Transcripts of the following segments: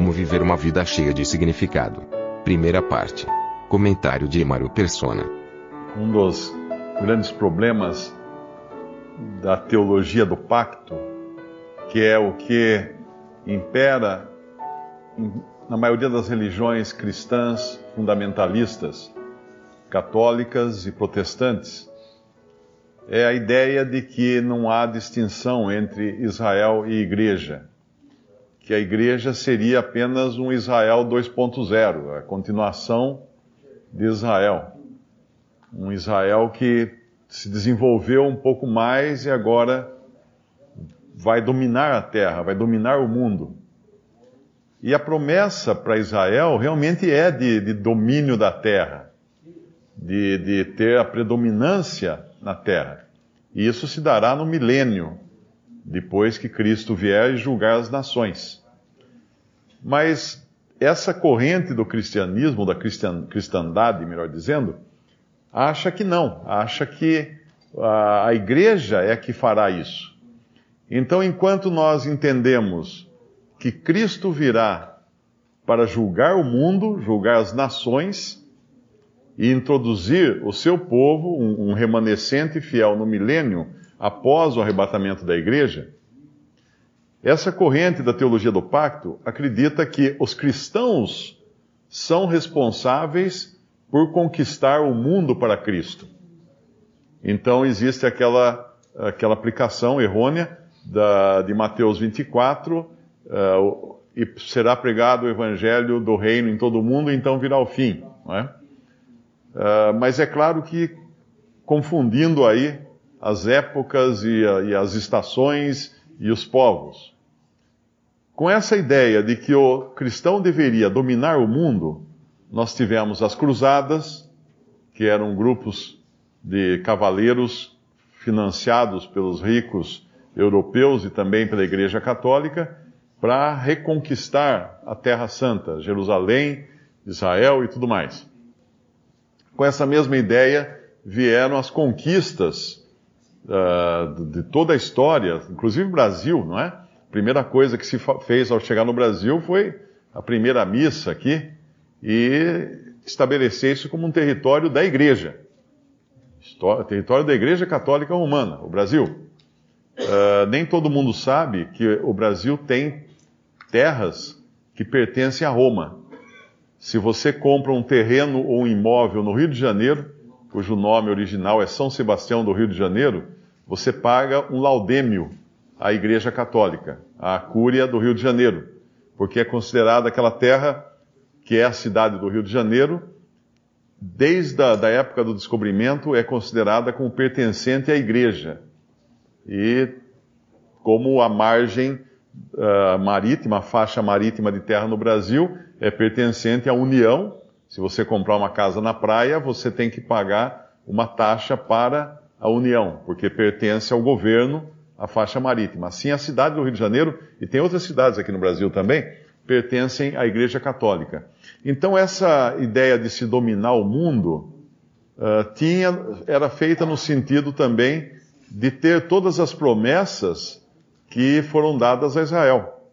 Como viver uma vida cheia de significado. Primeira parte. Comentário de Emaro Persona. Um dos grandes problemas da teologia do pacto, que é o que impera na maioria das religiões cristãs fundamentalistas, católicas e protestantes, é a ideia de que não há distinção entre Israel e igreja. Que a igreja seria apenas um Israel 2.0, a continuação de Israel. Um Israel que se desenvolveu um pouco mais e agora vai dominar a terra, vai dominar o mundo. E a promessa para Israel realmente é de, de domínio da terra, de, de, ter a predominância na terra. E isso se dará no milênio, depois que Cristo vier e julgar as nações. Mas essa corrente do cristianismo, da cristandade, melhor dizendo, acha que não, acha que a, a igreja é que fará isso. Então, enquanto nós entendemos que Cristo virá para julgar o mundo, julgar as nações e introduzir o seu povo, um, um remanescente fiel no milênio após o arrebatamento da igreja, essa corrente da teologia do pacto acredita que os cristãos são responsáveis por conquistar o mundo para Cristo. Então existe aquela, aquela aplicação errônea da, de Mateus 24, uh, e será pregado o evangelho do reino em todo o mundo, então virá o fim. É? Uh, mas é claro que confundindo aí as épocas e, e as estações e os povos. Com essa ideia de que o cristão deveria dominar o mundo, nós tivemos as cruzadas, que eram grupos de cavaleiros financiados pelos ricos europeus e também pela Igreja Católica para reconquistar a Terra Santa, Jerusalém, Israel e tudo mais. Com essa mesma ideia vieram as conquistas uh, de toda a história, inclusive Brasil, não é? A primeira coisa que se fez ao chegar no Brasil foi a primeira missa aqui e estabelecer isso como um território da Igreja. Território da Igreja Católica Romana, o Brasil. Uh, nem todo mundo sabe que o Brasil tem terras que pertencem a Roma. Se você compra um terreno ou um imóvel no Rio de Janeiro, cujo nome original é São Sebastião do Rio de Janeiro, você paga um laudêmio à Igreja Católica, à Cúria do Rio de Janeiro, porque é considerada aquela terra que é a cidade do Rio de Janeiro, desde a da época do descobrimento, é considerada como pertencente à Igreja e como a margem uh, marítima, a faixa marítima de terra no Brasil é pertencente à União. Se você comprar uma casa na praia, você tem que pagar uma taxa para a União, porque pertence ao governo a faixa marítima. Assim, a cidade do Rio de Janeiro, e tem outras cidades aqui no Brasil também, pertencem à Igreja Católica. Então, essa ideia de se dominar o mundo uh, tinha, era feita no sentido também de ter todas as promessas que foram dadas a Israel.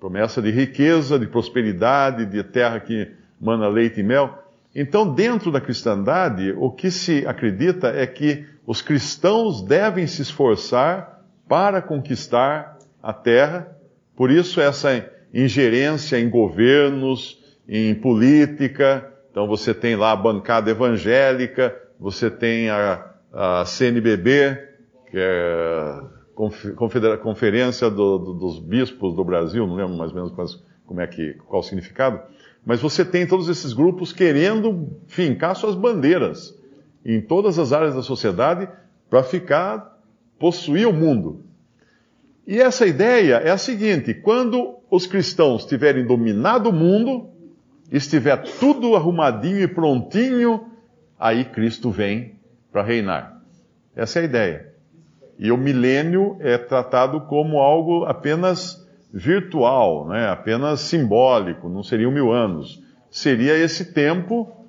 Promessa de riqueza, de prosperidade, de terra que mana leite e mel. Então, dentro da cristandade, o que se acredita é que os cristãos devem se esforçar para conquistar a terra, por isso essa ingerência em governos, em política. Então, você tem lá a bancada evangélica, você tem a, a CNBB, que é a Conferência do, do, dos Bispos do Brasil, não lembro mais ou menos como é que, qual o significado, mas você tem todos esses grupos querendo fincar suas bandeiras em todas as áreas da sociedade para ficar, possuir o mundo. E essa ideia é a seguinte: quando os cristãos tiverem dominado o mundo, estiver tudo arrumadinho e prontinho, aí Cristo vem para reinar. Essa é a ideia. E o milênio é tratado como algo apenas virtual, né? apenas simbólico, não seriam mil anos. Seria esse tempo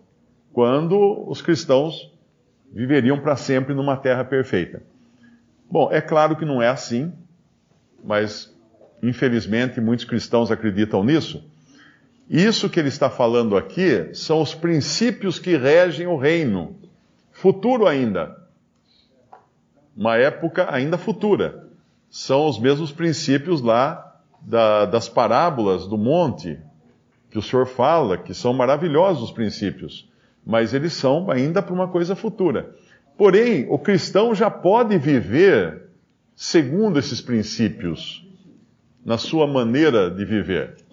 quando os cristãos viveriam para sempre numa terra perfeita. Bom, é claro que não é assim, mas infelizmente muitos cristãos acreditam nisso. Isso que ele está falando aqui são os princípios que regem o reino, futuro ainda. Uma época ainda futura. São os mesmos princípios lá da, das parábolas do monte, que o Senhor fala, que são maravilhosos os princípios, mas eles são ainda para uma coisa futura. Porém, o cristão já pode viver segundo esses princípios, na sua maneira de viver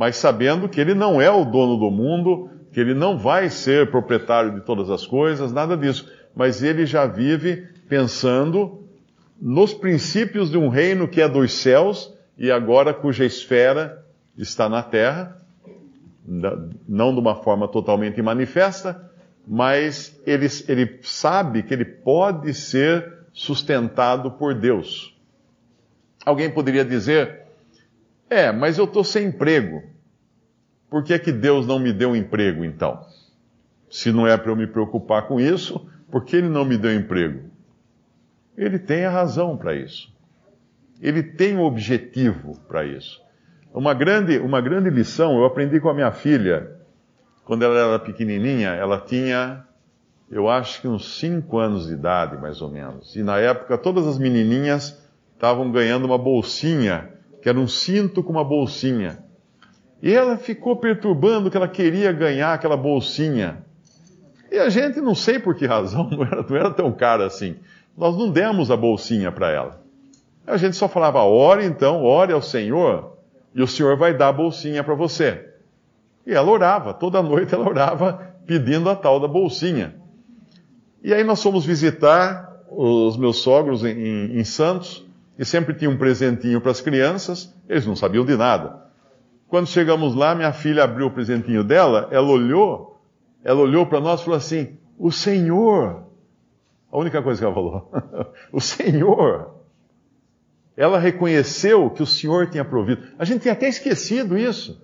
mas sabendo que ele não é o dono do mundo, que ele não vai ser proprietário de todas as coisas, nada disso. Mas ele já vive pensando nos princípios de um reino que é dos céus e agora cuja esfera está na terra, não de uma forma totalmente manifesta, mas ele, ele sabe que ele pode ser sustentado por Deus. Alguém poderia dizer, é, mas eu estou sem emprego. Por que, é que Deus não me deu emprego então? Se não é para eu me preocupar com isso, por que Ele não me deu emprego? Ele tem a razão para isso. Ele tem um objetivo para isso. Uma grande, uma grande lição eu aprendi com a minha filha, quando ela era pequenininha, ela tinha, eu acho que uns 5 anos de idade, mais ou menos. E na época, todas as menininhas estavam ganhando uma bolsinha que era um cinto com uma bolsinha. E ela ficou perturbando que ela queria ganhar aquela bolsinha. E a gente, não sei por que razão, não era, não era tão cara assim. Nós não demos a bolsinha para ela. A gente só falava, ore então, ore ao Senhor, e o Senhor vai dar a bolsinha para você. E ela orava, toda noite ela orava pedindo a tal da bolsinha. E aí nós fomos visitar os meus sogros em, em, em Santos, e sempre tinha um presentinho para as crianças, eles não sabiam de nada. Quando chegamos lá, minha filha abriu o presentinho dela, ela olhou, ela olhou para nós e falou assim: O Senhor. A única coisa que ela falou. o Senhor. Ela reconheceu que o Senhor tinha provido. A gente tinha até esquecido isso.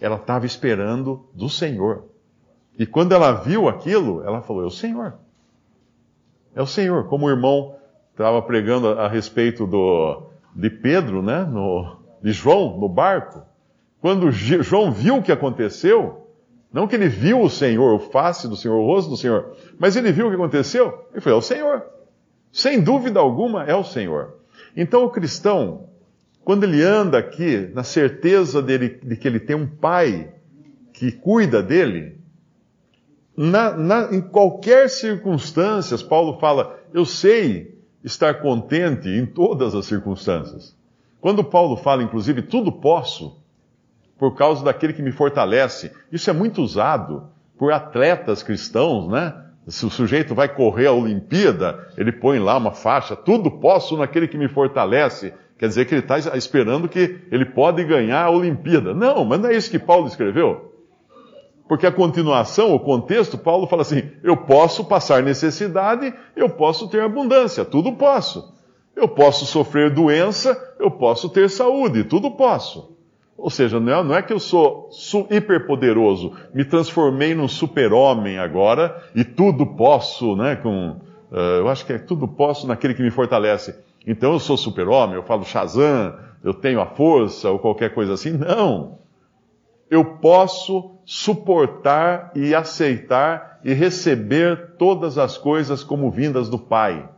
Ela estava esperando do Senhor. E quando ela viu aquilo, ela falou: É o Senhor. É o Senhor. Como o irmão estava pregando a respeito do, de Pedro, né, no, de João, no barco. Quando João viu o que aconteceu, não que ele viu o Senhor, o face do Senhor, o rosto do Senhor, mas ele viu o que aconteceu, e foi: é o Senhor. Sem dúvida alguma, é o Senhor. Então o cristão, quando ele anda aqui, na certeza dele, de que ele tem um pai que cuida dele, na, na, em qualquer circunstância, Paulo fala, eu sei estar contente em todas as circunstâncias. Quando Paulo fala, inclusive, tudo posso, por causa daquele que me fortalece, isso é muito usado por atletas cristãos, né? Se o sujeito vai correr a Olimpíada, ele põe lá uma faixa, tudo posso naquele que me fortalece. Quer dizer que ele está esperando que ele pode ganhar a Olimpíada. Não, mas não é isso que Paulo escreveu. Porque a continuação, o contexto, Paulo fala assim: eu posso passar necessidade, eu posso ter abundância, tudo posso. Eu posso sofrer doença, eu posso ter saúde, tudo posso. Ou seja, não é, não é que eu sou hiperpoderoso, me transformei num super-homem agora e tudo posso, né? Com, uh, eu acho que é tudo posso naquele que me fortalece. Então eu sou super-homem, eu falo Shazam, eu tenho a força ou qualquer coisa assim. Não eu posso suportar e aceitar e receber todas as coisas como vindas do Pai,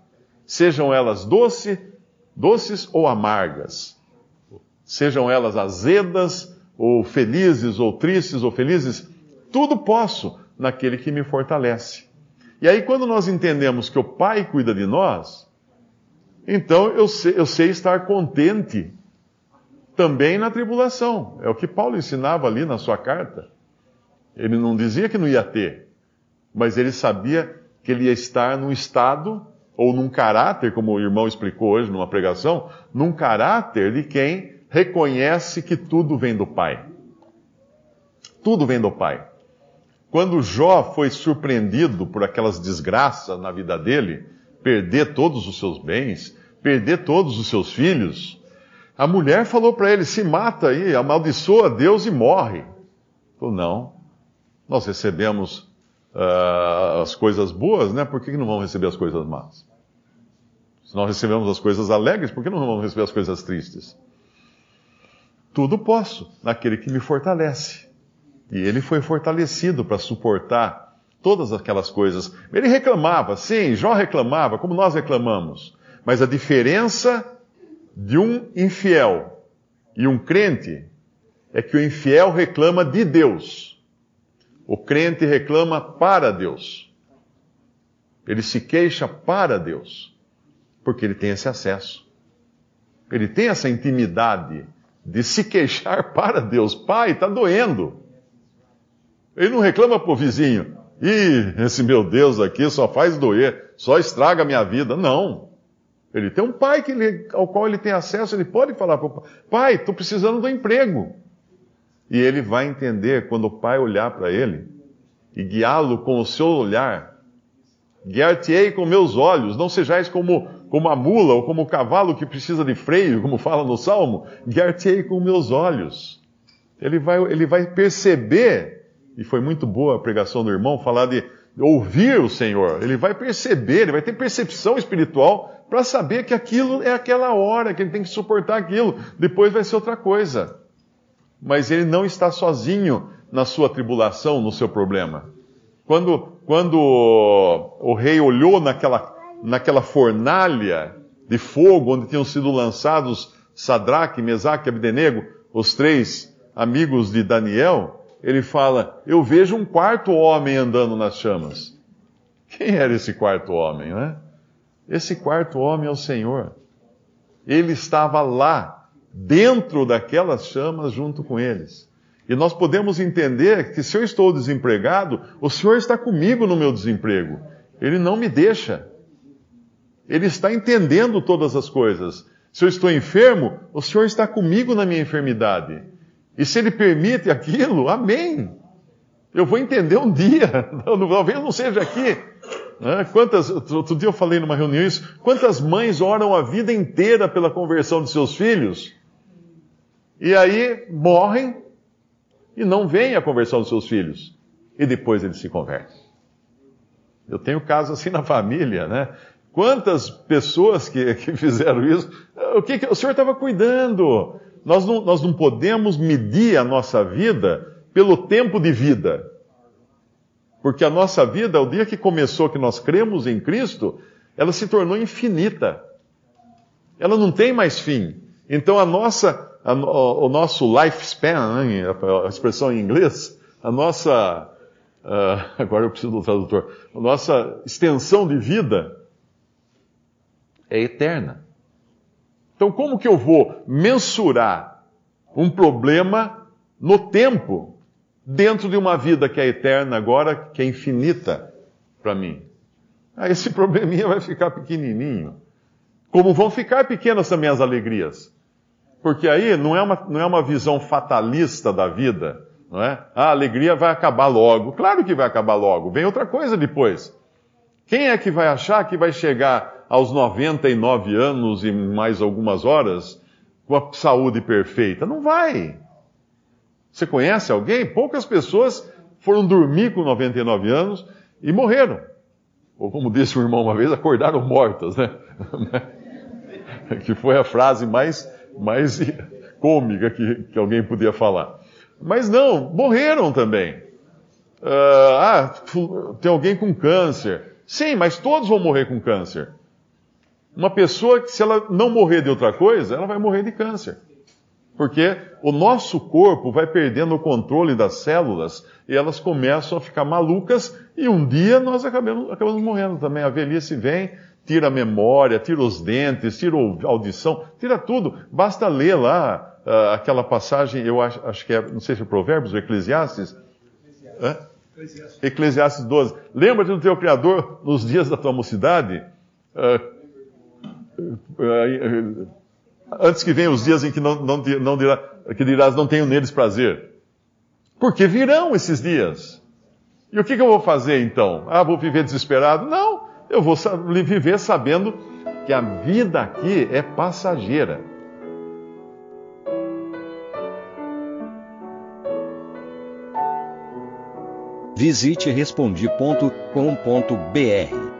sejam elas doce, doces ou amargas, sejam elas azedas ou felizes ou tristes ou felizes, tudo posso naquele que me fortalece. E aí, quando nós entendemos que o Pai cuida de nós, então eu sei, eu sei estar contente também na tribulação. É o que Paulo ensinava ali na sua carta. Ele não dizia que não ia ter, mas ele sabia que ele ia estar num estado ou num caráter, como o irmão explicou hoje numa pregação, num caráter de quem reconhece que tudo vem do Pai. Tudo vem do Pai. Quando Jó foi surpreendido por aquelas desgraças na vida dele, perder todos os seus bens, perder todos os seus filhos, a mulher falou para ele: se mata aí, amaldiçoa Deus e morre. Falou: não, nós recebemos uh, as coisas boas, né? Por que não vamos receber as coisas más? Se nós recebemos as coisas alegres, por que não vamos receber as coisas tristes? Tudo posso naquele que me fortalece. E ele foi fortalecido para suportar todas aquelas coisas. Ele reclamava, sim, Jó reclamava, como nós reclamamos. Mas a diferença de um infiel e um crente é que o infiel reclama de Deus. O crente reclama para Deus. Ele se queixa para Deus. Porque ele tem esse acesso. Ele tem essa intimidade de se queixar para Deus. Pai, está doendo. Ele não reclama para o vizinho. Ih, esse meu Deus aqui só faz doer, só estraga a minha vida. Não. Ele tem um pai ele, ao qual ele tem acesso, ele pode falar para o pai: Pai, estou precisando do emprego. E ele vai entender quando o pai olhar para ele e guiá-lo com o seu olhar. Guiar-te-ei com meus olhos, não sejais como, como a mula ou como o cavalo que precisa de freio, como fala no Salmo. Guiar-te-ei com meus olhos. Ele vai, ele vai perceber, e foi muito boa a pregação do irmão, falar de ouvir o Senhor. Ele vai perceber, ele vai ter percepção espiritual para saber que aquilo é aquela hora, que ele tem que suportar aquilo, depois vai ser outra coisa. Mas ele não está sozinho na sua tribulação, no seu problema. Quando, quando o rei olhou naquela, naquela fornalha de fogo onde tinham sido lançados Sadraque, Mesaque e Abdenego, os três amigos de Daniel, ele fala: Eu vejo um quarto homem andando nas chamas. Quem era esse quarto homem, né? Esse quarto homem é o Senhor. Ele estava lá, dentro daquelas chamas, junto com eles. E nós podemos entender que se eu estou desempregado, o Senhor está comigo no meu desemprego. Ele não me deixa. Ele está entendendo todas as coisas. Se eu estou enfermo, o Senhor está comigo na minha enfermidade. E se Ele permite aquilo, amém. Eu vou entender um dia. Talvez não seja aqui, né? Quantas, outro dia eu falei numa reunião isso, quantas mães oram a vida inteira pela conversão de seus filhos, e aí morrem e não vem a conversão dos seus filhos, e depois eles se convertem. Eu tenho casos assim na família, né? Quantas pessoas que, que fizeram isso, o que, que o Senhor estava cuidando? Nós não, nós não podemos medir a nossa vida pelo tempo de vida. Porque a nossa vida, o dia que começou, que nós cremos em Cristo, ela se tornou infinita. Ela não tem mais fim. Então a nossa, a, o nosso lifespan, né, a expressão em inglês, a nossa, uh, agora eu preciso do tradutor, a nossa extensão de vida é eterna. Então como que eu vou mensurar um problema no tempo dentro de uma vida que é eterna agora, que é infinita para mim. Ah, esse probleminha vai ficar pequenininho. Como vão ficar pequenas também as alegrias. Porque aí não é uma, não é uma visão fatalista da vida, não é? Ah, a alegria vai acabar logo. Claro que vai acabar logo. Vem outra coisa depois. Quem é que vai achar que vai chegar aos 99 anos e mais algumas horas com a saúde perfeita? Não vai. Você conhece alguém? Poucas pessoas foram dormir com 99 anos e morreram. Ou como disse o irmão uma vez, acordaram mortas, né? que foi a frase mais, mais cômica que, que alguém podia falar. Mas não, morreram também. Uh, ah, tem alguém com câncer. Sim, mas todos vão morrer com câncer. Uma pessoa que, se ela não morrer de outra coisa, ela vai morrer de câncer. Porque o nosso corpo vai perdendo o controle das células e elas começam a ficar malucas e um dia nós acabamos, acabamos morrendo também. A velhice vem, tira a memória, tira os dentes, tira a audição, tira tudo. Basta ler lá uh, aquela passagem, eu acho, acho, que é, não sei se é Provérbios ou Eclesiastes. Eclesiastes. Eclesiastes 12. Lembra-te do teu Criador nos dias da tua mocidade, antes que venham os dias em que não, não, não dirá, que dirás não tenho neles prazer. Porque virão esses dias. E o que, que eu vou fazer então? Ah, vou viver desesperado? Não, eu vou viver sabendo que a vida aqui é passageira. Visite respondi.com.br.